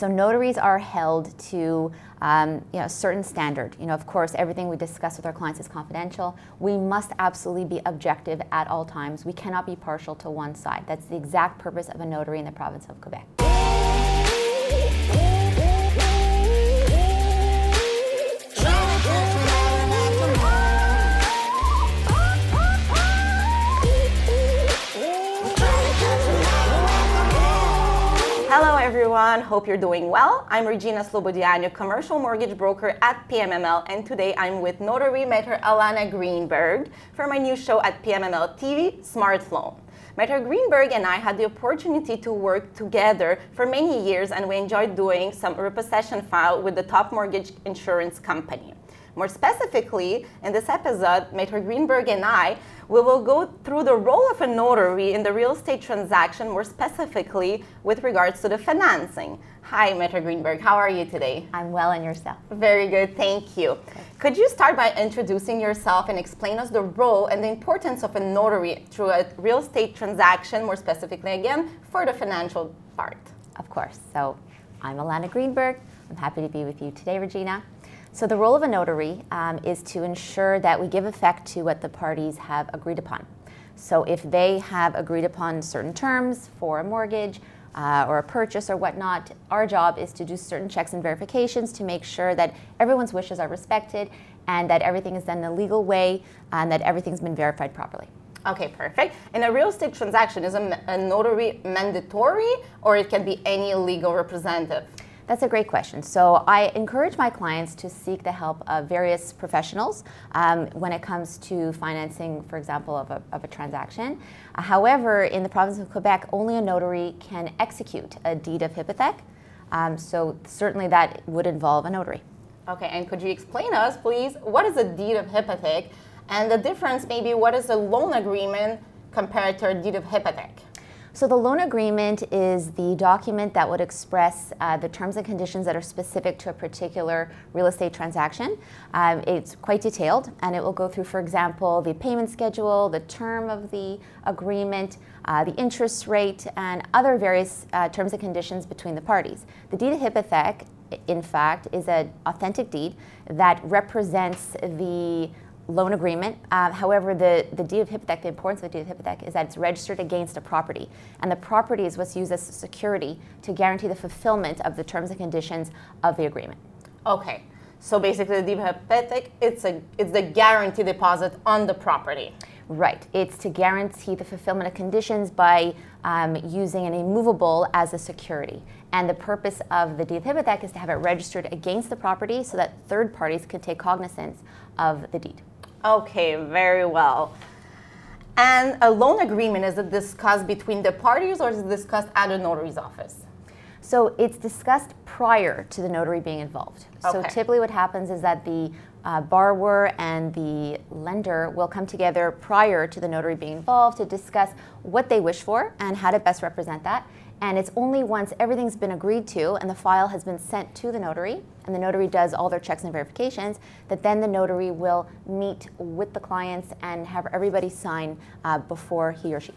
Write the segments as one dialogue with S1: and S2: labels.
S1: So notaries are held to um, you know, a certain standard. You know, of course, everything we discuss with our clients is confidential. We must absolutely be objective at all times. We cannot be partial to one side. That's the exact purpose of a notary in the province of Quebec.
S2: Hello everyone, hope you're doing well. I'm Regina Slobodiano, commercial mortgage broker at PMML, and today I'm with notary Maitre Alana Greenberg for my new show at PMML TV, Smart Loan. Maitre Greenberg and I had the opportunity to work together for many years and we enjoyed doing some repossession file with the top mortgage insurance company. More specifically, in this episode, Maitre Greenberg and I we will go through the role of a notary in the real estate transaction, more specifically with regards to the financing. Hi, Maitre Greenberg. How are you today?
S1: I'm well, and yourself?
S2: Very good, thank you. Okay. Could you start by introducing yourself and explain us the role and the importance of a notary through a real estate transaction, more specifically, again, for the financial part?
S1: Of course. So, I'm Alana Greenberg. I'm happy to be with you today, Regina. So the role of a notary um, is to ensure that we give effect to what the parties have agreed upon. So if they have agreed upon certain terms for a mortgage uh, or a purchase or whatnot, our job is to do certain checks and verifications to make sure that everyone's wishes are respected and that everything is done in a legal way and that everything's been verified properly.
S2: Okay, perfect. In a real estate transaction, is a, a notary mandatory or it can be any legal representative?
S1: That's a great question. So I encourage my clients to seek the help of various professionals um, when it comes to financing, for example, of a, of a transaction. Uh, however, in the province of Quebec, only a notary can execute a deed of hypothec. Um, so certainly that would involve a notary.
S2: Okay, and could you explain us, please, what is a deed of hypothec and the difference maybe what is a loan agreement compared to a deed of hypothec?
S1: So the loan agreement is the document that would express uh, the terms and conditions that are specific to a particular real estate transaction. Um, it's quite detailed and it will go through, for example, the payment schedule, the term of the agreement, uh, the interest rate, and other various uh, terms and conditions between the parties. The deed of hypothec, in fact, is an authentic deed that represents the loan agreement. Uh, however, the, the deed of hypothec, the importance of the deed of hypothec is that it's registered against a property. And the property is what's used as security to guarantee the fulfillment of the terms and conditions of the agreement.
S2: Okay. So basically, the deed of hypothec, it's, a, it's the guarantee deposit on the property.
S1: Right. It's to guarantee the fulfillment of conditions by um, using an immovable as a security. And the purpose of the deed of hypothec is to have it registered against the property so that third parties can take cognizance of the deed.
S2: Okay, very well. And a loan agreement, is it discussed between the parties or is it discussed at a notary's office?
S1: So it's discussed prior to the notary being involved. Okay. So typically what happens is that the uh, borrower and the lender will come together prior to the notary being involved to discuss what they wish for and how to best represent that. And it's only once everything's been agreed to and the file has been sent to the notary, and the notary does all their checks and verifications, that then the notary will meet with the clients and have everybody sign uh, before he or she.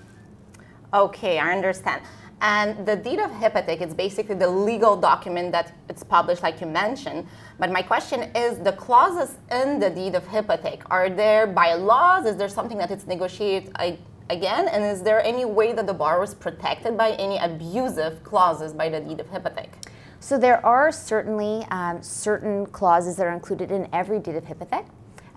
S2: Okay, I understand. And the deed of hypothec is basically the legal document that it's published, like you mentioned. But my question is the clauses in the deed of hypothec, are there by laws? Is there something that it's negotiated again? And is there any way that the borrower is protected by any abusive clauses by the deed of hypothec?
S1: So there are certainly um, certain clauses that are included in every deed of hypothec.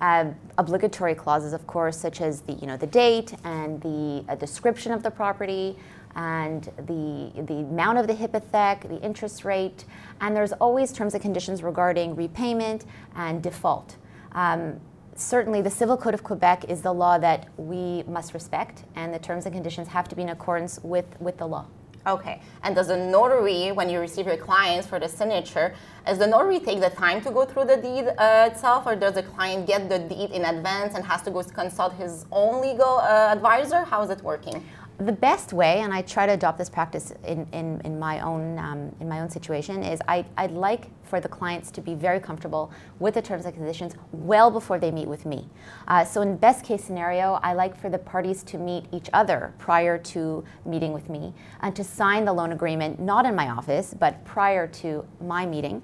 S1: Uh, obligatory clauses, of course, such as the you know the date and the uh, description of the property and the the amount of the hypothec, the interest rate, and there's always terms and conditions regarding repayment and default. Um, certainly the Civil Code of Quebec is the law that we must respect, and the terms and conditions have to be in accordance with, with the law.
S2: Okay. And does the notary, when you receive your clients for the signature, does the notary take the time to go through the deed uh, itself, or does the client get the deed in advance and has to go consult his own legal uh, advisor? How is it working?
S1: The best way, and I try to adopt this practice in, in, in my own um, in my own situation, is I, I'd like for the clients to be very comfortable with the terms and conditions well before they meet with me. Uh, so in best case scenario, I like for the parties to meet each other prior to meeting with me and to sign the loan agreement, not in my office, but prior to my meeting.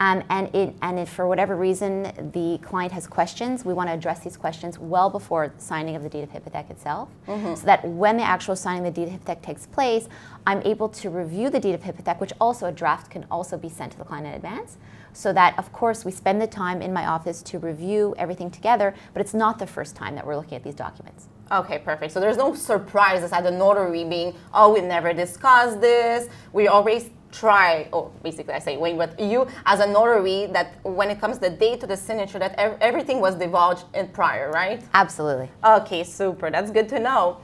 S1: Um, and it, and if for whatever reason the client has questions, we want to address these questions well before signing of the deed of hypothec itself, mm-hmm. so that when the actual signing of the deed of hypothec takes place, I'm able to review the deed of hypothec, which also a draft can also be sent to the client in advance, so that of course we spend the time in my office to review everything together, but it's not the first time that we're looking at these documents.
S2: Okay, perfect. So there's no surprises at the notary being, oh, we never discussed this. We always try, or basically I say Wayne, but you as a notary, that when it comes the date to the signature, that ev- everything was divulged in prior, right?
S1: Absolutely.
S2: Okay, super. That's good to know.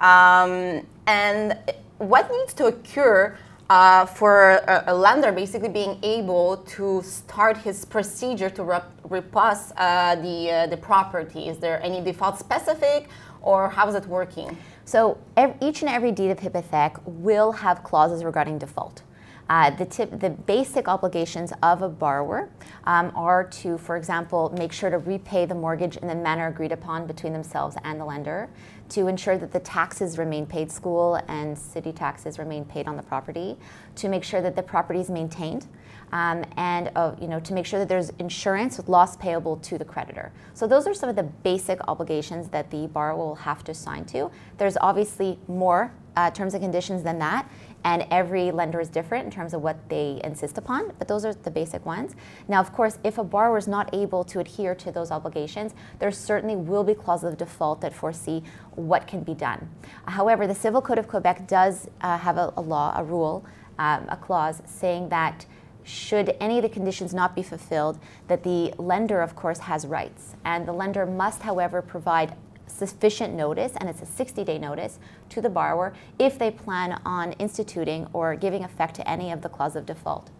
S2: Um, and what needs to occur uh, for a, a, lender basically being able to start his procedure to rep- repossess uh, the, uh, the property? Is there any default specific, or how is it working?
S1: So ev- each and every deed of hypothec will have clauses regarding default. Uh, the, tip, the basic obligations of a borrower um, are to, for example, make sure to repay the mortgage in the manner agreed upon between themselves and the lender, to ensure that the taxes remain paid, school and city taxes remain paid on the property, to make sure that the property is maintained, um, and uh, you know to make sure that there's insurance with loss payable to the creditor. So those are some of the basic obligations that the borrower will have to sign to. There's obviously more uh, terms and conditions than that and every lender is different in terms of what they insist upon, but those are the basic ones. Now, of course, if a borrower is not able to adhere to those obligations, there certainly will be clauses of default that foresee what can be done. However, the Civil Code of Quebec does uh, have a, a, law, a rule, um, a clause saying that should any of the conditions not be fulfilled, that the lender, of course, has rights. And the lender must, however, provide sufficient notice, and it's a 60 day notice to the borrower if they plan on instituting or giving effect to any of the clause of default.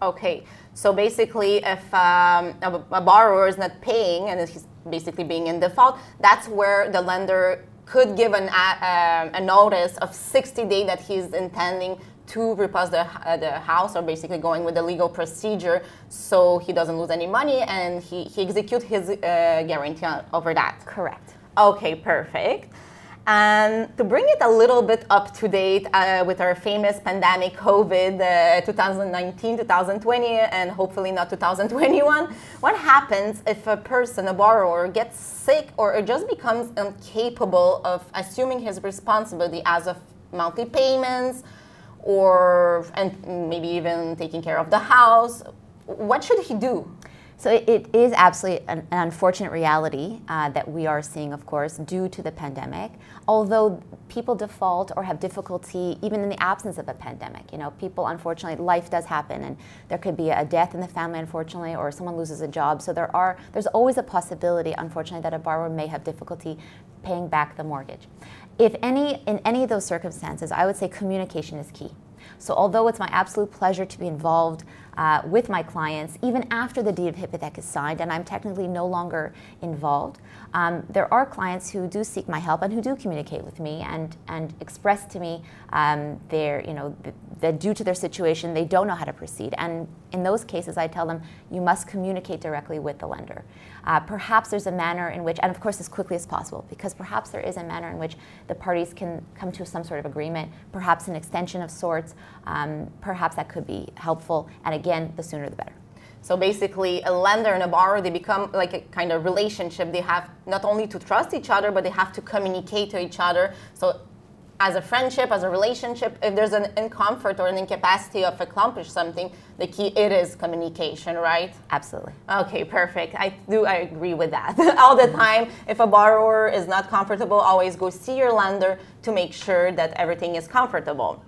S2: Okay, so basically, if um, a, a, borrower is not paying and he's basically being in default, that's where the lender could give an, uh, a notice of 60 days that he's intending to repossess the, uh, the house or basically going with the legal procedure so he doesn't lose any money and he, he execute his uh, guarantee over that.
S1: Correct.
S2: Okay, perfect. And to bring it a little bit up to date uh, with our famous pandemic COVID uh, 2019, 2020, and hopefully not 2021, what happens if a person, a borrower, gets sick or just becomes incapable of assuming his responsibility as of monthly payments or and maybe even taking care of the house? What should he do?
S1: So it is absolutely an, an unfortunate reality uh, that we are seeing, of course, due to the pandemic. Although people default or have difficulty even in the absence of a pandemic. You know, people, unfortunately, life does happen, and there could be a death in the family, unfortunately, or someone loses a job. So there are, there's always a possibility, unfortunately, that a borrower may have difficulty paying back the mortgage. If any, in any of those circumstances, I would say communication is key. So although it's my absolute pleasure to be involved uh, with my clients, even after the deed of hypothec is signed and I'm technically no longer involved, um, there are clients who do seek my help and who do communicate with me and, and express to me um, their, you know, that due to their situation, they don't know how to proceed. And in those cases, I tell them, you must communicate directly with the lender. Uh, perhaps there's a manner in which, and of course as quickly as possible, because perhaps there is a manner in which the parties can come to some sort of agreement, perhaps an extension of sorts, um, perhaps that could be helpful. And again, the sooner the better.
S2: So basically, a lender and a borrower, they become like a kind of relationship. They have not only to trust each other, but they have to communicate to each other. So as a friendship, as a relationship, if there's an incomfort or an incapacity of accomplish something, the key it is communication, right?
S1: Absolutely.
S2: Okay, perfect. I do I agree with that. All the mm-hmm. time, if a borrower is not comfortable, always go see your lender to make sure that everything is comfortable.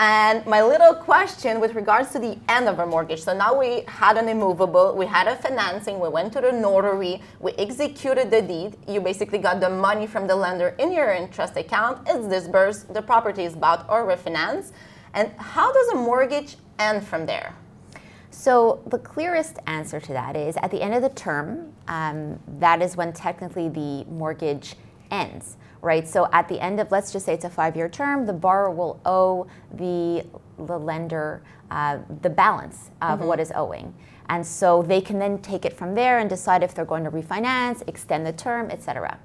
S2: And my little question with regards to the end of a mortgage. So now we had an immovable, we had a financing, we went to the notary, we executed the deed. You basically got the money from the lender in your interest account. It's disbursed, the property is bought or refinanced. And how does a mortgage end from there?
S1: So the clearest answer to that is at the end of the term, um, that is when technically the mortgage ends right? So at the end of, let's just say it's a five-year term, the borrower will owe the, the lender uh, the balance of mm-hmm. what is owing. And so they can then take it from there and decide if they're going to refinance, extend the term, etc.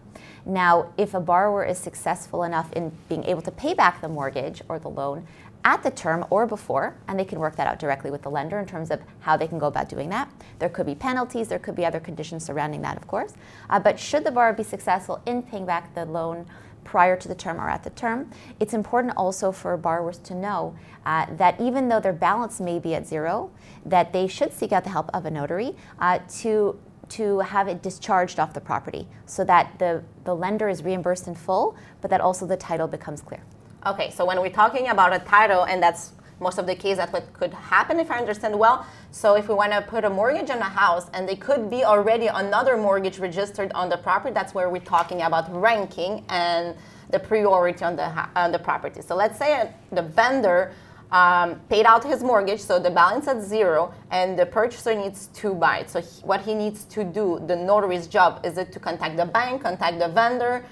S1: Now, if a borrower is successful enough in being able to pay back the mortgage or the loan at the term or before, and they can work that out directly with the lender in terms of how they can go about doing that. There could be penalties, there could be other conditions surrounding that, of course. Uh, but should the borrower be successful in paying back the loan prior to the term or at the term, it's important also for borrowers to know uh, that even though their balance may be at zero, that they should seek out the help of a notary uh, to to have it discharged off the property so that the, the lender is reimbursed in full, but that also the title becomes clear.
S2: Okay, so when we're talking about a title, and that's most of the case that what could happen if I understand well. So if we want to put a mortgage on a house and there could be already another mortgage registered on the property, that's where we're talking about ranking and the priority on the on the property. So let's say the vendor um, paid out his mortgage, so the balance at zero, and the purchaser needs to buy it. So he, what he needs to do, the notary's job, is it to contact the bank, contact the vendor?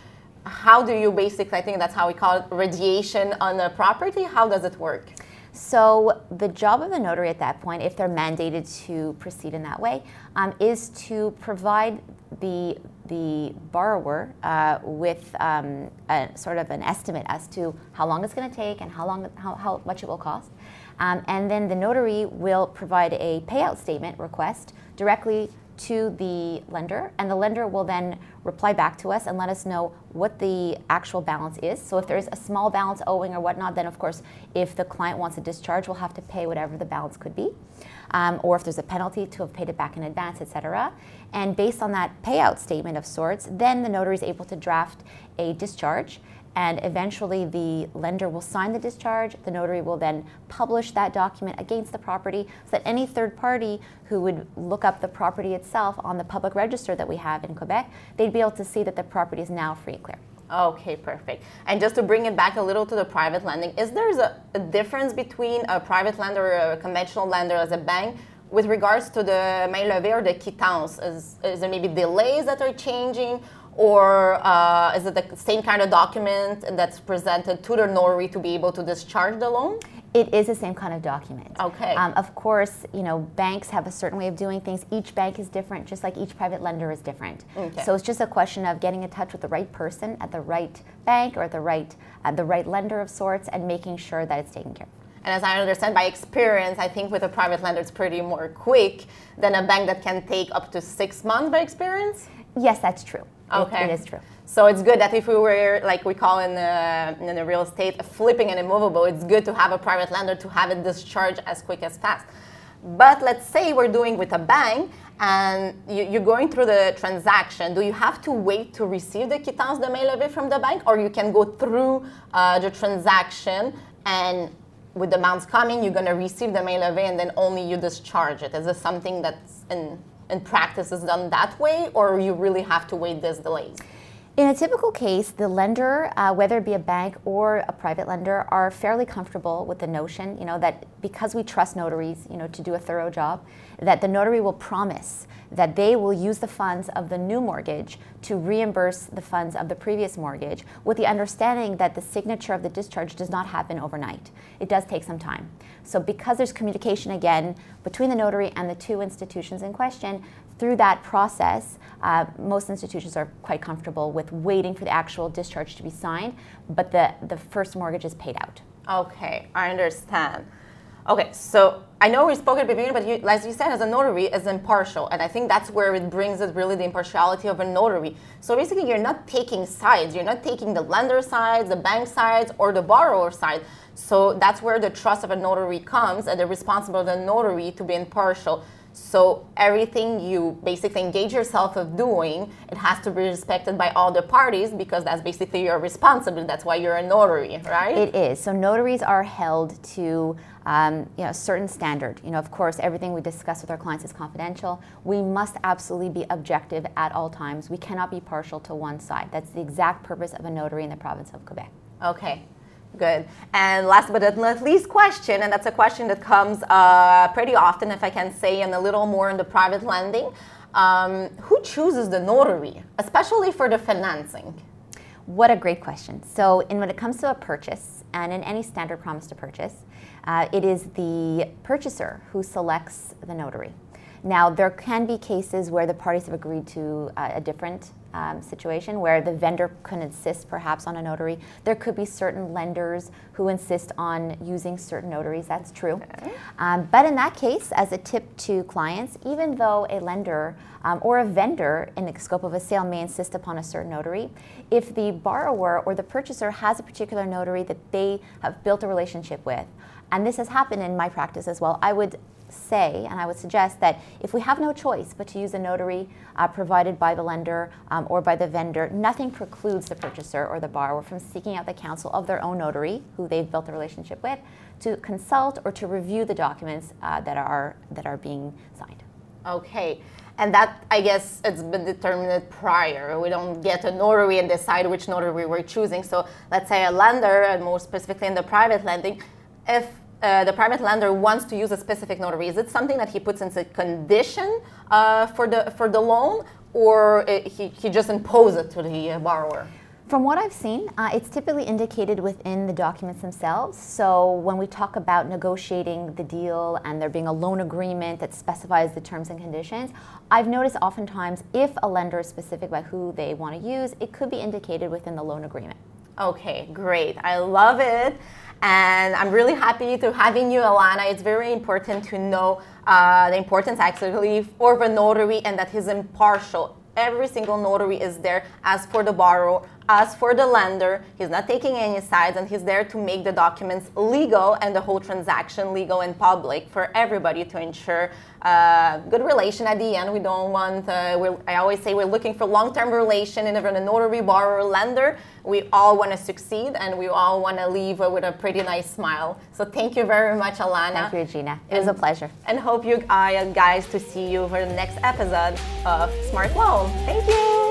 S2: How do you basically, I think that's how we call it, radiation on the property? How does it work?
S1: So the job of the notary at that point, if they're mandated to proceed in that way, um, is to provide the the borrower uh, with um, a, sort of an estimate as to how long it's going to take and how long how, how much it will cost. Um, and then the notary will provide a payout statement request directly to the lender, and the lender will then reply back to us and let us know what the actual balance is. So if there's a small balance owing or whatnot, then of course, if the client wants a discharge, we'll have to pay whatever the balance could be. Um, or if there's a penalty to have paid it back in advance, etc. And based on that payout statement of sorts, then the notary is able to draft a discharge and eventually the lender will sign the discharge. The notary will then publish that document against the property so that any third party who would look up the property itself on the public register that we have in Quebec, they'd be able to see that the property is now free and clear.
S2: Okay, perfect. And just to bring it back a little to the private lending, is there a, a difference between a private lender or a conventional lender as a bank with regards to the main levée or the quittance? Is, is there maybe delays that are changing? Or uh, is it the same kind of document that's presented to the notary to be able to discharge the loan?
S1: It is the same kind of document.
S2: Okay.
S1: Um, of course, you know, banks have a certain way of doing things. Each bank is different, just like each private lender is different. Okay. So it's just a question of getting in touch with the right person at the right bank or at the right, uh, the right lender of sorts, and making sure that it's taken care of.
S2: And as I understand by experience, I think with a private lender it's pretty more quick than a bank that can take up to six months by experience.
S1: Yes, that's true.
S2: Okay.
S1: It, it is true.
S2: So it's good that if we were, like we call in the, in the real estate, flipping an immovable, it's good to have a private lender to have it discharged as quick as fast. But let's say we're doing with a bank and you, are going through the transaction. Do you have to wait to receive the quittance de main levée from the bank or you can go through uh, the transaction and with the amounts coming, you're going to receive the main levée and then only you discharge it? Is this something that's in in practice is done that way, or you really have to wait these delays?
S1: In a typical case, the lender, uh, whether it be a bank or a private lender, are fairly comfortable with the notion, you know, that because we trust notaries, you know, to do a thorough job, that the notary will promise that they will use the funds of the new mortgage to reimburse the funds of the previous mortgage, with the understanding that the signature of the discharge does not happen overnight. It does take some time. So, because there's communication again between the notary and the two institutions in question, through that process, uh, most institutions are quite comfortable with waiting for the actual discharge to be signed, but the, the first mortgage is paid out.
S2: Okay, I understand. Okay, so I know we spoke at the beginning, but you, as you said, as a notary, is impartial, and I think that's where it brings it really the impartiality of a notary. So basically, you're not taking sides. You're not taking the lender side, the bank side, or the borrower side. So that's where the trust of a notary comes, and the responsibility of the notary to be impartial. So everything you basically engage yourself of doing, it has to be respected by all the parties because that's basically your responsibility. That's why you're a notary, right?
S1: It is. So notaries are held to um, you know, a certain standard. You know, of course, everything we discuss with our clients is confidential. We must absolutely be objective at all times. We cannot be partial to one side. That's the exact purpose of a notary in the province of Quebec.
S2: Okay. Good. And last but not least question, and that's a question that comes uh, pretty often, if I can say, and a little more in the private lending. Um, who chooses the notary, especially for the financing?
S1: What a great question. So, in when it comes to a purchase, and in any standard promise to purchase, uh, it is the purchaser who selects the notary. Now, there can be cases where the parties have agreed to uh, a different um, situation where the vendor can insist perhaps on a notary. There could be certain lenders who insist on using certain notaries, that's true. Okay. Um, but in that case, as a tip to clients, even though a lender um, or a vendor in the scope of a sale may insist upon a certain notary, if the borrower or the purchaser has a particular notary that they have built a relationship with, and this has happened in my practice as well, I would say, and I would suggest that if we have no choice but to use a notary uh, provided by the lender um, or by the vendor, nothing precludes the purchaser or the borrower from seeking out the counsel of their own notary, who they've built a relationship with, to consult or to review the documents uh, that are that are being signed.
S2: Okay. And that, I guess, it's been determined prior. We don't get a notary and decide which notary we're choosing. So let's say a lender, and more specifically in the private lending, if uh, the private lender wants to use a specific notary, is it something that he puts into condition uh, for the for the loan, or it, he, he just imposes it to the borrower?
S1: From what I've seen, uh, it's typically indicated within the documents themselves. So when we talk about negotiating the deal and there being a loan agreement that specifies the terms and conditions, I've noticed oftentimes if a lender is specific about who they want to use, it could be indicated within the loan agreement.
S2: Okay, great. I love it. And I'm really happy to having you, Alana. It's very important to know uh, the importance actually for the notary and that he's impartial. Every single notary is there as for the borrower, as for the lender. He's not taking any sides and he's there to make the documents legal and the whole transaction legal and public for everybody to ensure uh, good relation at the end. We don't want, uh, I always say we're looking for long-term relation even a notary, borrower, lender. We all want to succeed and we all want to leave with a pretty nice smile. So thank you very much, Alana.
S1: Thank you, Regina. It and, was a pleasure.
S2: And hope you uh, guys to see you for the next episode of Smart Loan. Thank you.